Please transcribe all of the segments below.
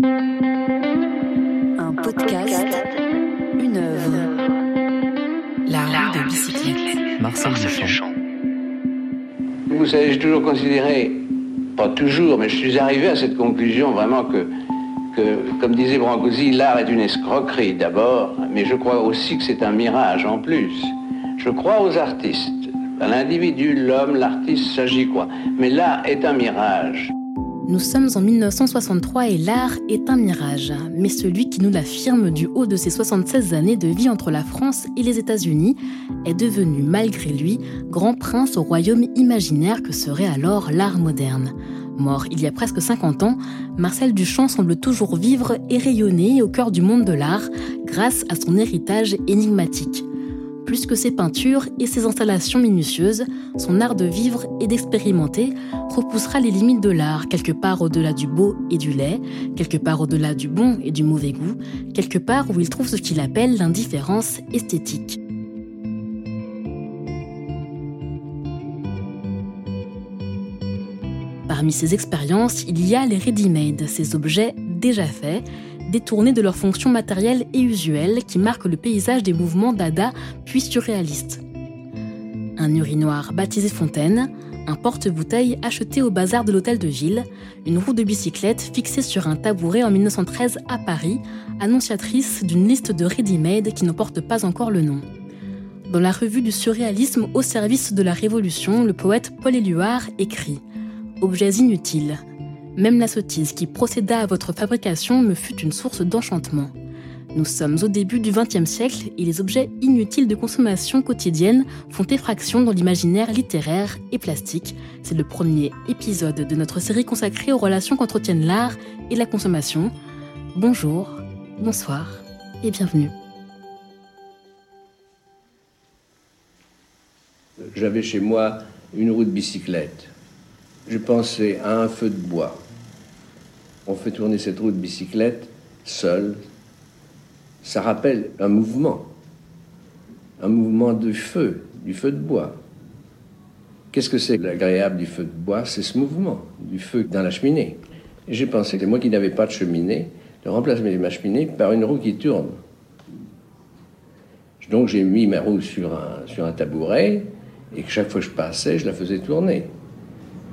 Un podcast, une œuvre. La roue de bicyclette. Marcel Duchamp. Vous savez, j'ai toujours considéré, pas toujours, mais je suis arrivé à cette conclusion vraiment que, que comme disait Brancusi, l'art est une escroquerie d'abord, mais je crois aussi que c'est un mirage en plus. Je crois aux artistes. À l'individu, l'homme, l'artiste, ça j'y crois. Mais l'art est un mirage. Nous sommes en 1963 et l'art est un mirage, mais celui qui nous l'affirme du haut de ses 76 années de vie entre la France et les États-Unis est devenu, malgré lui, grand prince au royaume imaginaire que serait alors l'art moderne. Mort il y a presque 50 ans, Marcel Duchamp semble toujours vivre et rayonner au cœur du monde de l'art grâce à son héritage énigmatique plus que ses peintures et ses installations minutieuses, son art de vivre et d'expérimenter repoussera les limites de l'art, quelque part au-delà du beau et du laid, quelque part au-delà du bon et du mauvais goût, quelque part où il trouve ce qu'il appelle l'indifférence esthétique. Parmi ces expériences, il y a les ready-made, ces objets déjà faits, détournés de leurs fonctions matérielles et usuelles qui marquent le paysage des mouvements dada puis surréalistes. Un urinoir baptisé Fontaine, un porte-bouteille acheté au bazar de l'hôtel de ville, une roue de bicyclette fixée sur un tabouret en 1913 à Paris, annonciatrice d'une liste de ready-made qui ne porte pas encore le nom. Dans la revue du surréalisme au service de la Révolution, le poète Paul Éluard écrit Objets inutiles, même la sottise qui procéda à votre fabrication me fut une source d'enchantement. Nous sommes au début du XXe siècle et les objets inutiles de consommation quotidienne font effraction dans l'imaginaire littéraire et plastique. C'est le premier épisode de notre série consacrée aux relations qu'entretiennent l'art et la consommation. Bonjour, bonsoir et bienvenue. J'avais chez moi une roue de bicyclette. Je pensais à un feu de bois on fait tourner cette roue de bicyclette seul, ça rappelle un mouvement, un mouvement de feu, du feu de bois. Qu'est-ce que c'est l'agréable du feu de bois? C'est ce mouvement, du feu dans la cheminée. J'ai pensé que moi qui n'avais pas de cheminée, de remplacer ma cheminée par une roue qui tourne. Donc j'ai mis ma roue sur un, sur un tabouret et que chaque fois que je passais, je la faisais tourner.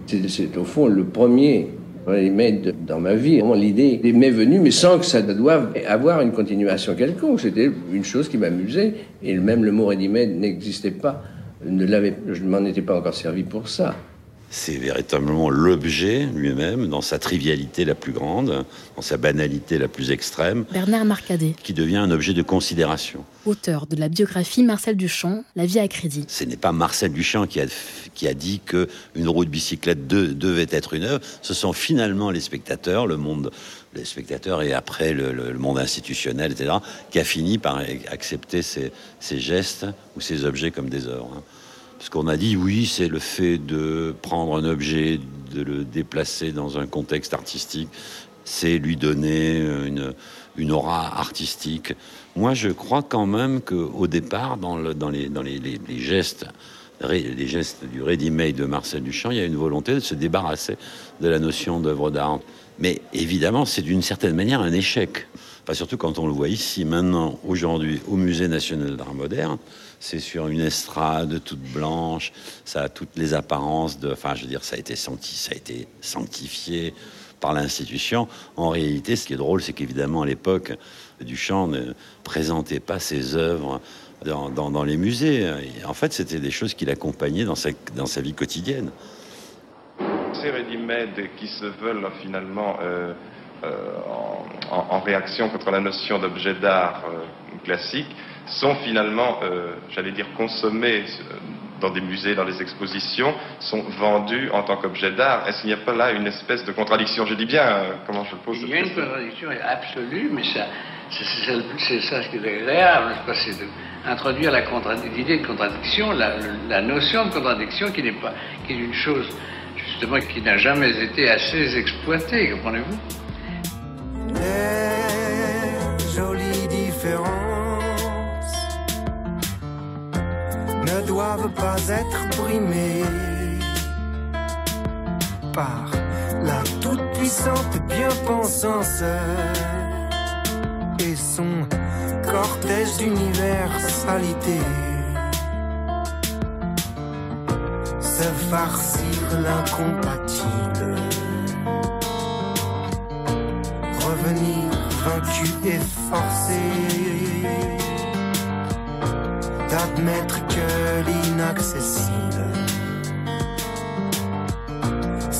C'est au fond le premier dans ma vie. L'idée m'est venue, mais sans que ça doive avoir une continuation quelconque. C'était une chose qui m'amusait. Et même le mot ready n'existait pas. Ne je ne m'en étais pas encore servi pour ça c'est véritablement l'objet lui-même, dans sa trivialité la plus grande, dans sa banalité la plus extrême. Bernard Marcadet. Qui devient un objet de considération. Auteur de la biographie Marcel Duchamp, La vie à crédit. Ce n'est pas Marcel Duchamp qui a, qui a dit qu'une roue de bicyclette devait être une œuvre. Ce sont finalement les spectateurs, le monde les spectateurs et après le, monde institutionnel, etc., qui a fini par accepter ces, ces gestes ou ces objets comme des œuvres. Parce qu'on a dit, oui, c'est le fait de prendre un objet, de le déplacer dans un contexte artistique, c'est lui donner une, aura artistique. Moi, je crois quand même qu'au départ, dans, le, dans, les, dans les, les, les gestes, les gestes du ready-made de Marcel Duchamp, il y a une volonté de se débarrasser de la notion d'œuvre d'art. Mais évidemment, c'est d'une certaine manière un échec. Enfin, surtout quand on le voit ici, maintenant, aujourd'hui, au Musée national d'art moderne, c'est sur une estrade toute blanche, ça a toutes les apparences de, enfin, je veux dire, ça a été senti, ça a été sanctifié par l'institution. En réalité, ce qui est drôle, c'est qu'évidemment, à l'époque, Duchamp ne présentait pas ses œuvres dans, les musées. en fait, c'était des choses qu'il accompagnait dans sa, vie quotidienne. Ces ready qui se veulent finalement euh, euh, en, réaction contre la notion d'objet d'art euh, classique, sont finalement, euh, j'allais dire, consommés euh, dans des musées, dans des expositions, sont vendus en tant qu'objet d'art. Est-ce qu'il n'y a pas là une espèce de contradiction? Je dis bien, euh, comment je pose Il y a une contradiction absolue, mais ça, c'est ça ce qui est agréable, c'est d'introduire l'idée de contradiction, la, notion de contradiction qui n'est pas, qui est une chose justement qui n'a jamais été assez exploitée, comprenez-vous? Doivent pas être brimés par la toute puissante, bien pensant et son cortège d'universalité. Se farcir l'incompatible. Revenir vaincu et forcé d'admettre que l'inaccessible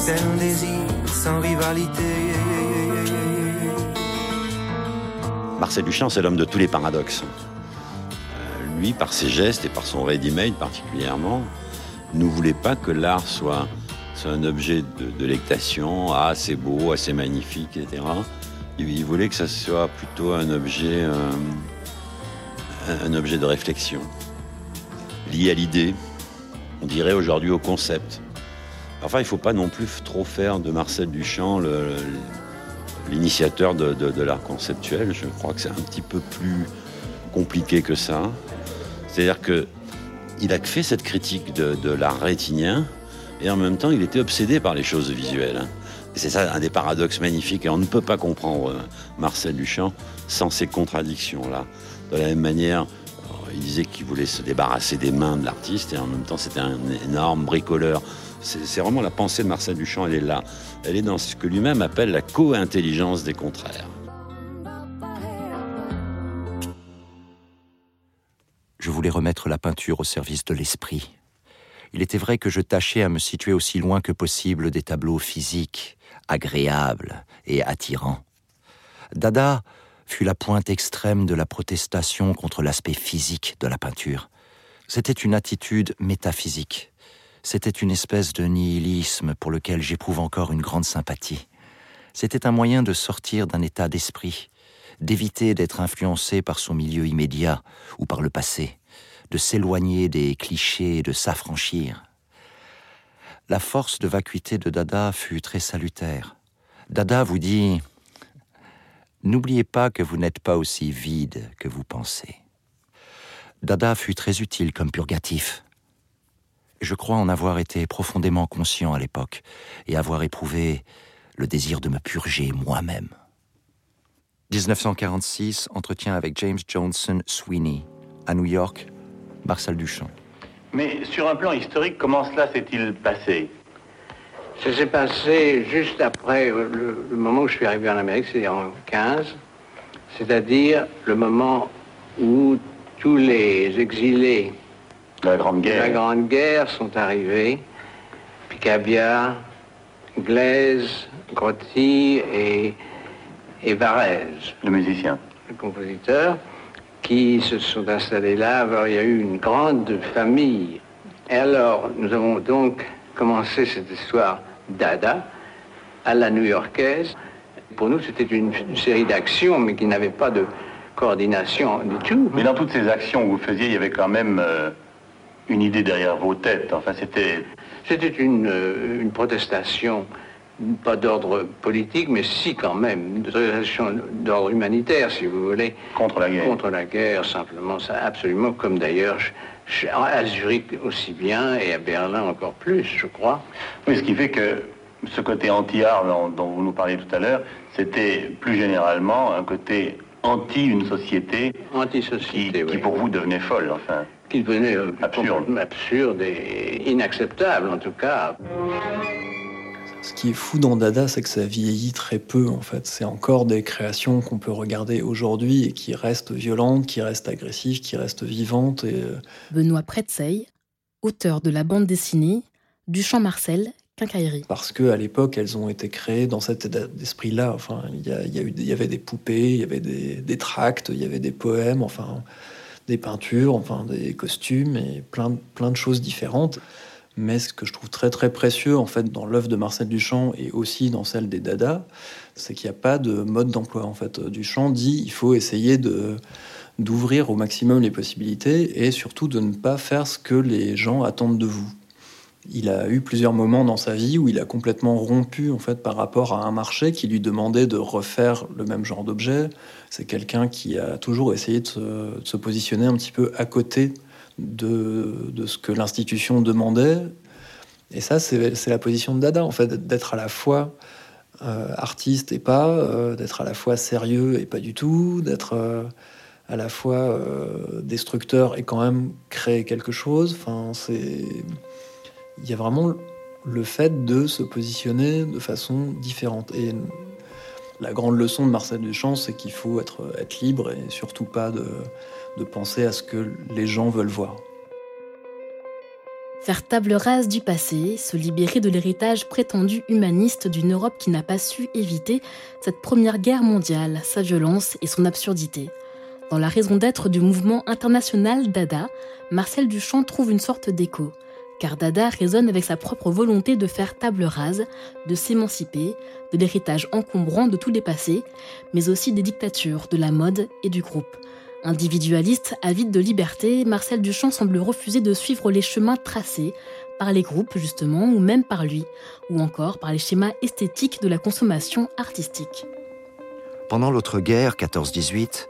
c'est un désir sans rivalité. Marcel Duchamp, c'est l'homme de tous les paradoxes. Euh, lui, par ses gestes et par son ready-made particulièrement, ne voulait pas que l'art soit, un objet de délectation, ah, assez beau, assez magnifique, etc. Il, voulait que ça soit plutôt un objet, euh, un objet de réflexion, lié à l'idée, on dirait aujourd'hui au concept. Enfin, il ne faut pas non plus trop faire de Marcel Duchamp l'initiateur de, l'art conceptuel. Je crois que c'est un petit peu plus compliqué que ça. C'est-à-dire qu'il a fait cette critique de, l'art rétinien et en même temps, il était obsédé par les choses visuelles. Et c'est ça un des paradoxes magnifiques. Et on ne peut pas comprendre euh, Marcel Duchamp sans ces contradictions-là. De la même manière, il disait qu'il voulait se débarrasser des mains de l'artiste et en même temps, c'était un énorme bricoleur. C'est vraiment la pensée de Marcel Duchamp, elle est là. Elle est dans ce que lui-même appelle la co-intelligence des contraires. Je voulais remettre la peinture au service de l'esprit. Il était vrai que je tâchais à me situer aussi loin que possible des tableaux physiques, agréables et attirants. Dada fut la pointe extrême de la protestation contre l'aspect physique de la peinture. C'était une attitude métaphysique c'était une espèce de nihilisme pour lequel j'éprouve encore une grande sympathie. C'était un moyen de sortir d'un état d'esprit, d'éviter d'être influencé par son milieu immédiat ou par le passé, de s'éloigner des clichés et de s'affranchir. La force de vacuité de Dada fut très salutaire. Dada vous dit N'oubliez pas que vous n'êtes pas aussi vide que vous pensez. Dada fut très utile comme purgatif. Je crois en avoir été profondément conscient à l'époque et avoir éprouvé le désir de me purger moi-même. 1946, entretien avec James Johnson Sweeney, à New York, Marcel Duchamp. Mais sur un plan historique, comment cela s'est-il passé? Ça s'est passé juste après le, moment où je suis arrivé en Amérique, c'est-à-dire en 15, c'est-à-dire le moment où tous les exilés la Grande Guerre. La Grande Guerre sont arrivés. Picabia, Glaise, Grotti et, et Varèse. Le musicien. Le compositeur, qui se sont installés là. Alors, il y a eu une grande famille. Et alors, nous avons donc commencé cette histoire d'Ada à la new-yorkaise. Pour nous, c'était une, série d'actions, mais qui n'avait pas de coordination du tout. Mais dans toutes ces actions que vous faisiez, il y avait quand même euh, une idée derrière vos têtes. Enfin, c'était. C'était une, euh, une protestation, pas d'ordre politique, mais si quand même, une protestation d'ordre humanitaire, si vous voulez. Contre la guerre. Contre la guerre, simplement, ça, absolument, comme d'ailleurs à Zurich aussi bien et à Berlin encore plus, je crois. Oui, ce qui fait que ce côté anti-art dont, vous nous parliez tout à l'heure, c'était plus généralement un côté anti une société, anti -société, qui, pour vous devenait folle, enfin qui devenait euh, absurde. absurde et inacceptable en tout cas. Ce qui est fou dans Dada, c'est que ça vieillit très peu en fait. C'est encore des créations qu'on peut regarder aujourd'hui et qui restent violentes, qui restent agressives, qui restent vivantes. Et... Euh, Benoît Pretzeil, auteur de la bande dessinée du Champ Marcel, Quincaillerie. Parce qu'à l'époque, elles ont été créées dans cet état d'esprit-là. Enfin, il y, y, avait des poupées, il y avait des, des tracts, il y avait des poèmes. Enfin, des peintures, enfin des costumes et plein, plein de choses différentes. Mais ce que je trouve très très précieux en fait dans l'œuvre de Marcel Duchamp et aussi dans celle des Dada, c'est qu'il n'y a pas de mode d'emploi en fait. Duchamp dit il faut essayer de d'ouvrir au maximum les possibilités et surtout de ne pas faire ce que les gens attendent de vous. Il a eu plusieurs moments dans sa vie où il a complètement rompu en fait par rapport à un marché qui lui demandait de refaire le même genre d'objet, c'est quelqu'un qui a toujours essayé de se, positionner un petit peu à côté de, ce que l'institution demandait. Et ça, c'est la position de Dada, en fait, d'être à la fois artiste et pas, d'être à la fois sérieux et pas du tout, d'être à la fois destructeur et quand même créer quelque chose. Enfin, c'est il y a vraiment le fait de se positionner de façon différente. Et la grande leçon de Marcel Duchamp, c'est qu'il faut être, libre et surtout pas de penser à ce que les gens veulent voir. Faire table rase du passé, se libérer de l'héritage prétendu humaniste d'une Europe qui n'a pas su éviter cette première guerre mondiale, sa violence et son absurdité. Dans la raison d'être du mouvement international Dada, Marcel Duchamp trouve une sorte d'écho car Dada résonne avec sa propre volonté de faire table rase, de s'émanciper de l'héritage encombrant de tous les passés, mais aussi des dictatures, de la mode et du groupe. Individualiste, avide de liberté, Marcel Duchamp semble refuser de suivre les chemins tracés par les groupes justement, ou même par lui, ou encore par les schémas esthétiques de la consommation artistique. Pendant l'autre guerre, 14-18,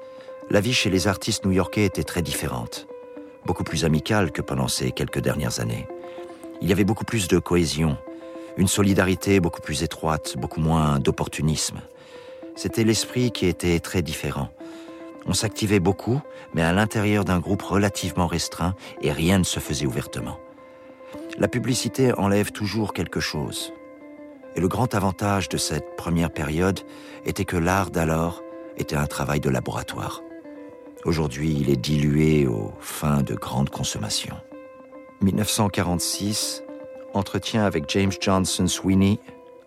la vie chez les artistes new-yorkais était très différente, beaucoup plus amicale que pendant ces quelques dernières années il y avait beaucoup plus de cohésion, une solidarité beaucoup plus étroite, beaucoup moins d'opportunisme. C'était l'esprit qui était très différent. On s'activait beaucoup, mais à l'intérieur d'un groupe relativement restreint et rien ne se faisait ouvertement. La publicité enlève toujours quelque chose. Et le grand avantage de cette première période était que l'art d'alors était un travail de laboratoire. Aujourd'hui, il est dilué aux fins de grande consommation. 1946, entretien avec James Johnson Sweeney,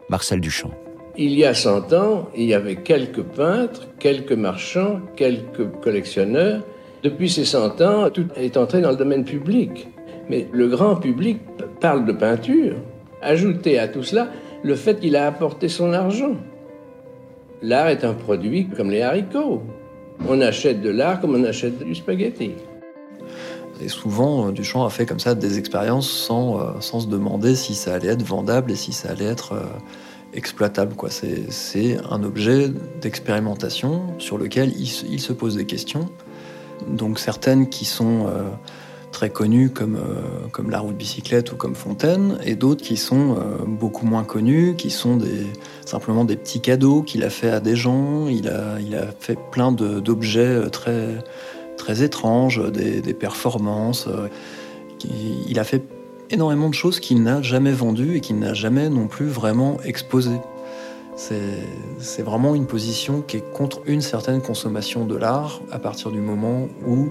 Marcel Duchamp. Il y a 100 ans, il y avait quelques peintres, quelques marchands, quelques collectionneurs. Depuis ces 100 ans, tout est entré dans le domaine public. Mais le grand public parle de peinture. Ajoutez à tout cela le fait qu'il a apporté son argent. L'art est un produit comme les haricots. On achète de l'art comme on achète du spaghetti. Et souvent, euh, Duchamp a fait comme ça des expériences sans, euh, sans se demander si ça allait être vendable et si ça allait être euh, exploitable. Quoi. C'est, un objet d'expérimentation sur lequel il, se pose des questions. Donc certaines qui sont très connues comme, comme la roue de bicyclette ou comme Fontaine, et d'autres qui sont beaucoup moins connues, qui sont simplement des petits cadeaux qu'il a fait à des gens. Il a, il a fait plein d'objets très très étranges, des, performances. Euh, il a fait énormément de choses qu'il n'a jamais vendues et qu'il n'a jamais non plus vraiment exposées. C'est vraiment une position qui est contre une certaine consommation de l'art à partir du moment où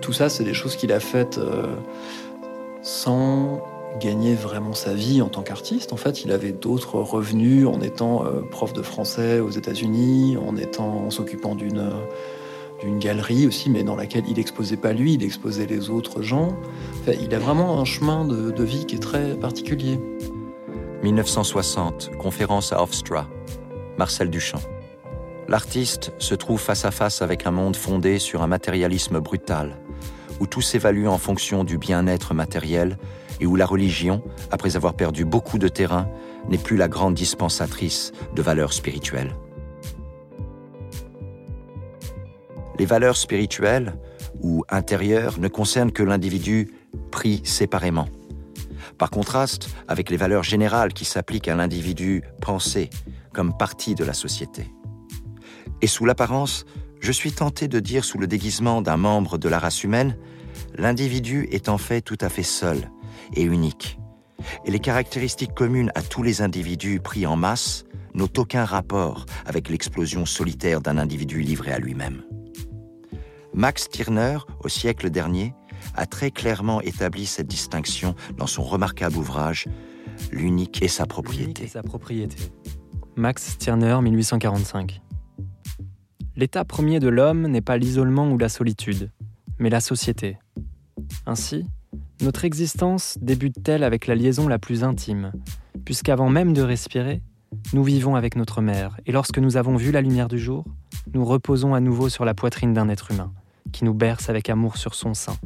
tout ça, c'est des choses qu'il a faites euh, sans gagner vraiment sa vie en tant qu'artiste. En fait, il avait d'autres revenus en étant euh, prof de français aux États-Unis, en s'occupant d'une d'une galerie aussi, mais dans laquelle il exposait pas lui, il exposait les autres gens. il a vraiment un chemin de, vie qui est très particulier. 1960, conférence à Hofstra, Marcel Duchamp. L'artiste se trouve face à face avec un monde fondé sur un matérialisme brutal, où tout s'évalue en fonction du bien-être matériel et où la religion, après avoir perdu beaucoup de terrain, n'est plus la grande dispensatrice de valeurs spirituelles. Les valeurs spirituelles ou intérieures ne concernent que l'individu pris séparément. Par contraste avec les valeurs générales qui s'appliquent à l'individu pensé comme partie de la société. Et sous l'apparence, je suis tenté de dire sous le déguisement d'un membre de la race humaine, l'individu est en fait tout à fait seul et unique. Et les caractéristiques communes à tous les individus pris en masse n'ont aucun rapport avec l'explosion solitaire d'un individu livré à lui-même. Max Stirner, au siècle dernier, a très clairement établi cette distinction dans son remarquable ouvrage L'unique et sa propriété. sa propriété. Max Stirner, 1845. L'état premier de l'homme n'est pas l'isolement ou la solitude, mais la société. Ainsi, notre existence débute-t-elle avec la liaison la plus intime, puisqu'avant même de respirer, nous vivons avec notre mère, et lorsque nous avons vu la lumière du jour, nous reposons à nouveau sur la poitrine d'un être humain qui nous berce avec amour sur son sein,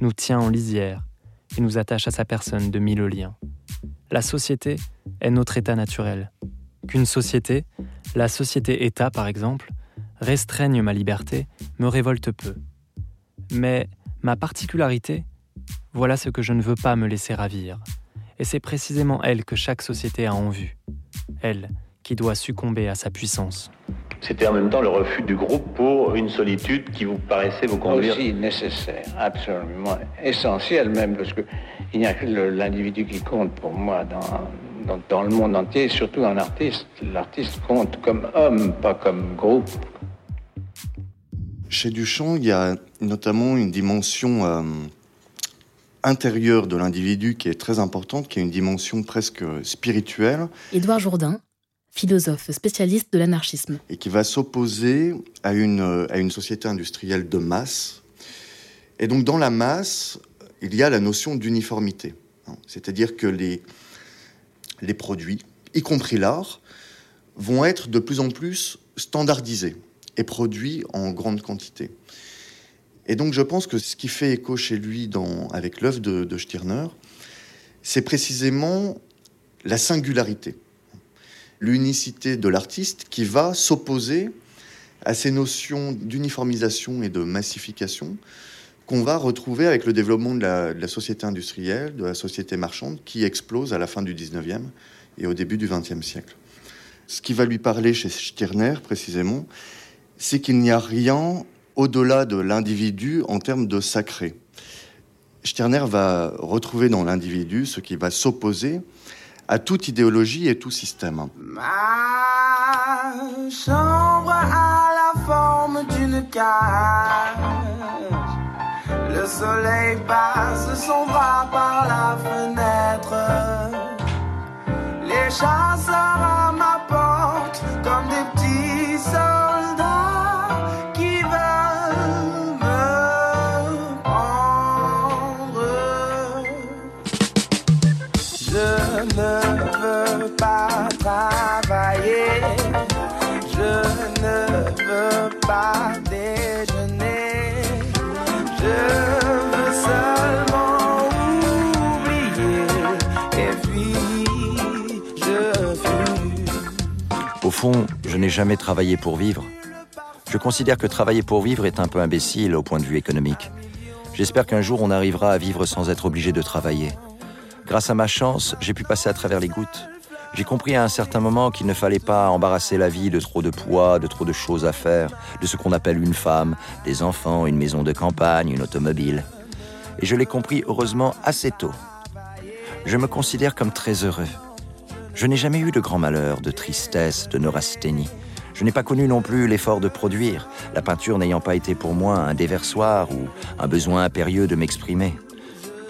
nous tient en lisière et nous attache à sa personne de mille liens. La société est notre état naturel. Qu'une société, la société-État par exemple, restreigne ma liberté me révolte peu. Mais ma particularité, voilà ce que je ne veux pas me laisser ravir. Et c'est précisément elle que chaque société a en vue. Elle, qui doit succomber à sa puissance. C'était en même temps le refus du groupe pour une solitude qui vous paraissait vous conduire. Aussi nécessaire, absolument essentiel même, parce qu'il n'y a que l'individu qui compte pour moi dans, dans, le monde entier, surtout un artiste. L'artiste compte comme homme, pas comme groupe. Chez Duchamp, il y a notamment une dimension euh, intérieure de l'individu qui est très importante, qui est une dimension presque spirituelle. Édouard Jourdain, philosophe spécialiste de l'anarchisme. Et qui va s'opposer à une, à une société industrielle de masse. Et donc dans la masse, il y a la notion d'uniformité. C'est-à-dire que les, produits, y compris l'art, vont être de plus en plus standardisés et produits en grande quantité. Et donc je pense que ce qui fait écho chez lui avec l'œuvre de, de Stirner, c'est précisément la singularité l'unicité de l'artiste qui va s'opposer à ces notions d'uniformisation et de massification qu'on va retrouver avec le développement de la, société industrielle, de la société marchande, qui explose à la fin du 19e et au début du 20e siècle. Ce qui va lui parler chez Stirner, précisément, c'est qu'il n'y a rien au-delà de l'individu en termes de sacré. Stirner va retrouver dans l'individu ce qui va s'opposer à toute idéologie et tout système. Ma chambre a la forme d'une cage. Le soleil passe son bras par la fenêtre. Les chasseurs à ma porte comme des petits soldats Je ne veux pas travailler. Je ne veux pas déjeuner. Je veux seulement oublier. Et puis, je fuis. Au fond, je n'ai jamais travaillé pour vivre. Je considère que travailler pour vivre est un peu imbécile au point de vue économique. J'espère qu'un jour on arrivera à vivre sans être obligé de travailler. Grâce à ma chance, j'ai pu passer à travers les gouttes. J'ai compris à un certain moment qu'il ne fallait pas embarrasser la vie de trop de poids, de trop de choses à faire, de ce qu'on appelle une femme, des enfants, une maison de campagne, une automobile. Et je l'ai compris heureusement assez tôt. Je me considère comme très heureux. Je n'ai jamais eu de grand malheur, de tristesse, de neurasthénie. Je n'ai pas connu non plus l'effort de produire, la peinture n'ayant pas été pour moi un déversoir ou un besoin impérieux de m'exprimer.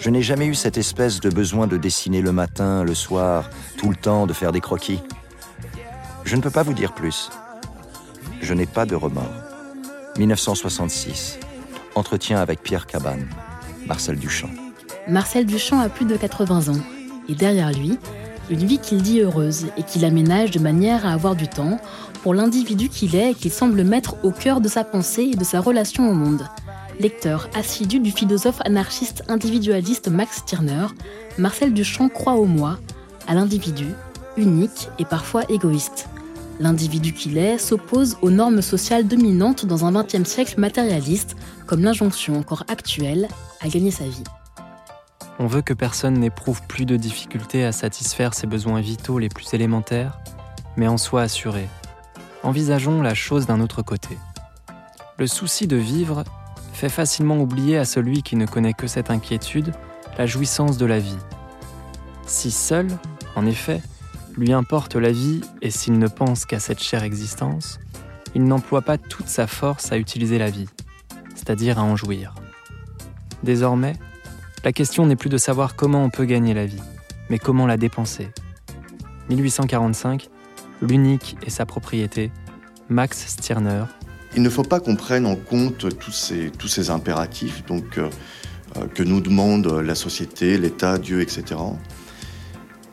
Je n'ai jamais eu cette espèce de besoin de dessiner le matin, le soir, tout le temps, de faire des croquis. Je ne peux pas vous dire plus. Je n'ai pas de remords. 1966. Entretien avec Pierre Cabane. Marcel Duchamp. Marcel Duchamp a plus de 80 ans. Et derrière lui, une vie qu'il dit heureuse et qu'il aménage de manière à avoir du temps pour l'individu qu'il est et qu'il semble mettre au cœur de sa pensée et de sa relation au monde. Lecteur assidu du philosophe anarchiste individualiste Max Stirner, Marcel Duchamp croit au moi, à l'individu, unique et parfois égoïste. L'individu qu'il est s'oppose aux normes sociales dominantes dans un XXe siècle matérialiste, comme l'injonction encore actuelle à gagner sa vie. On veut que personne n'éprouve plus de difficultés à satisfaire ses besoins vitaux les plus élémentaires, mais en soit assuré. Envisageons la chose d'un autre côté. Le souci de vivre fait facilement oublier à celui qui ne connaît que cette inquiétude la jouissance de la vie. Si seul, en effet, lui importe la vie et s'il ne pense qu'à cette chère existence, il n'emploie pas toute sa force à utiliser la vie, c'est-à-dire à en jouir. Désormais, la question n'est plus de savoir comment on peut gagner la vie, mais comment la dépenser. 1845, l'unique et sa propriété, Max Stirner, il ne faut pas qu'on prenne en compte tous ces, impératifs donc, euh, euh, que nous demande la société, l'État, Dieu, etc.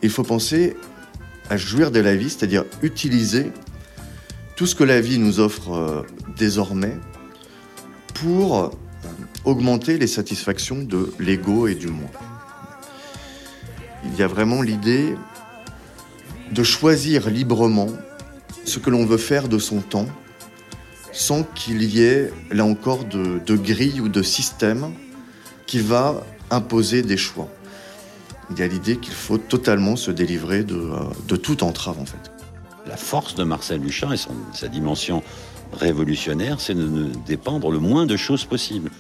Il faut penser à jouir de la vie, c'est-à-dire utiliser tout ce que la vie nous offre euh, désormais pour augmenter les satisfactions de l'ego et du moi. Il y a vraiment l'idée de choisir librement ce que l'on veut faire de son temps sans qu'il y ait, là encore, de, de grille ou de système qui va imposer des choix. Il y a l'idée qu'il faut totalement se délivrer de, euh, de toute entrave, en fait. la force de Marcel Duchamp et sa dimension révolutionnaire, c'est de ne dépendre le moins de choses possible.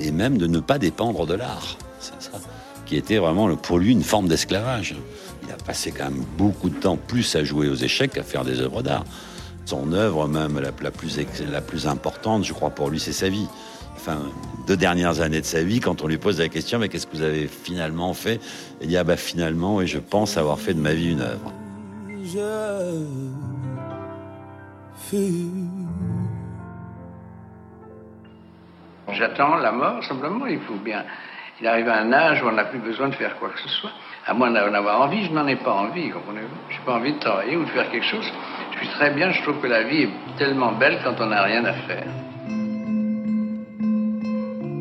Et même de ne pas dépendre de l'art. Qui était vraiment pour lui une forme d'esclavage. Il a passé quand même beaucoup de temps plus à jouer aux échecs qu'à faire des œuvres d'art. Son œuvre, même la, la, plus, la plus importante, je crois, pour lui, c'est sa vie. Enfin, deux dernières années de sa vie, quand on lui pose la question, mais qu'est-ce que vous avez finalement fait? Il dit, ah bah finalement, et je pense avoir fait de ma vie une œuvre. J'attends la mort, simplement. Il faut bien. Il arrive à un âge où on n'a plus besoin de faire quoi que ce soit. À moins d'en avoir envie, je n'en ai pas envie, comprenez-vous? Je n'ai pas envie de travailler ou de faire quelque chose. Très bien, je trouve que la vie est tellement belle quand on n'a rien à faire.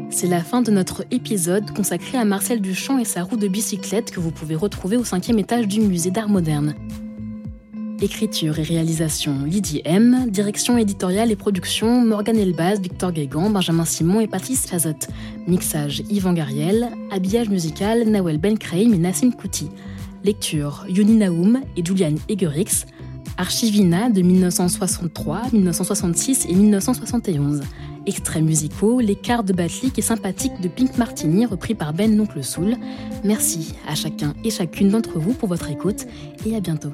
C'est la fin de notre épisode consacré à Marcel Duchamp et sa roue de bicyclette que vous pouvez retrouver au cinquième étage du musée d'art moderne. Écriture et réalisation Lydie M, direction éditoriale et production Morgane Elbaz, Victor Guégan, Benjamin Simon et Patrice Fazotte. Mixage Yvan Gariel, habillage musical Nawel Benkreim et Nassim Kouti. Lecture Yoni Naoum et Julian Egerix. Archivina de 1963, 1966 et 1971. Extraits musicaux, Les quarts de Batlik et Sympathique de Pink Martini repris par Ben Noncle Soul. Merci à chacun et chacune d'entre vous pour votre écoute et à bientôt.